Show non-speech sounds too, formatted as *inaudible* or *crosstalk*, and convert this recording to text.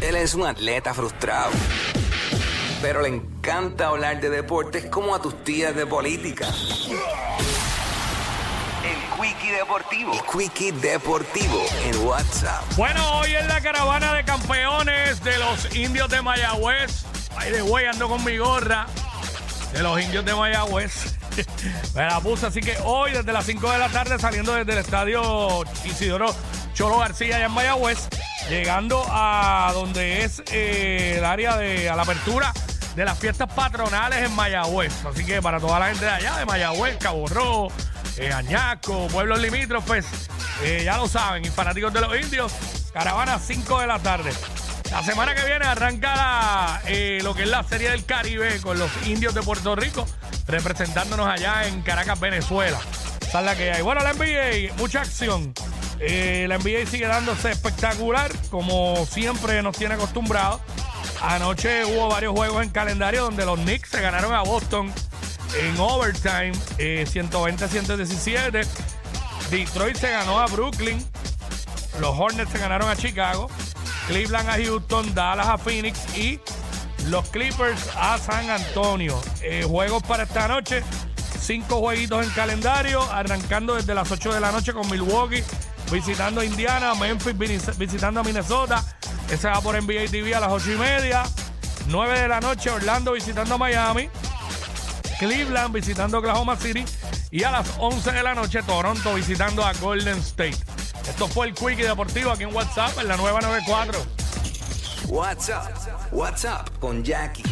Él es un atleta frustrado, pero le encanta hablar de deportes como a tus tías de política. El Quickie Deportivo. El Quickie Deportivo en WhatsApp. Bueno, hoy es la caravana de campeones de los indios de Mayagüez. Ay, de güey, ando con mi gorra de los indios de Mayagüez. *laughs* Me la puse, así que hoy desde las 5 de la tarde saliendo desde el estadio Isidoro Cholo García allá en Mayagüez, llegando a donde es eh, el área de a la apertura de las fiestas patronales en Mayagüez. Así que para toda la gente de allá, de Mayagüez, Cabo Rojo, eh, Añasco, pueblos limítrofes, eh, ya lo saben, y fanáticos de los indios, caravana 5 de la tarde. La semana que viene arranca la, eh, lo que es la Serie del Caribe con los indios de Puerto Rico, representándonos allá en Caracas, Venezuela. Esa es la que hay. Bueno, la NBA, mucha acción. Eh, la NBA sigue dándose espectacular, como siempre nos tiene acostumbrados. Anoche hubo varios juegos en calendario donde los Knicks se ganaron a Boston en overtime, eh, 120-117. Detroit se ganó a Brooklyn. Los Hornets se ganaron a Chicago. Cleveland a Houston, Dallas a Phoenix y los Clippers a San Antonio. Eh, juegos para esta noche. Cinco jueguitos en calendario, arrancando desde las 8 de la noche con Milwaukee, visitando a Indiana, Memphis vis- visitando a Minnesota. Ese va por NBA TV a las 8 y media. 9 de la noche, Orlando visitando a Miami. Cleveland visitando Oklahoma City. Y a las 11 de la noche, Toronto visitando a Golden State. Esto fue el Quickie Deportivo aquí en WhatsApp, en la nueva 94. WhatsApp. WhatsApp con Jackie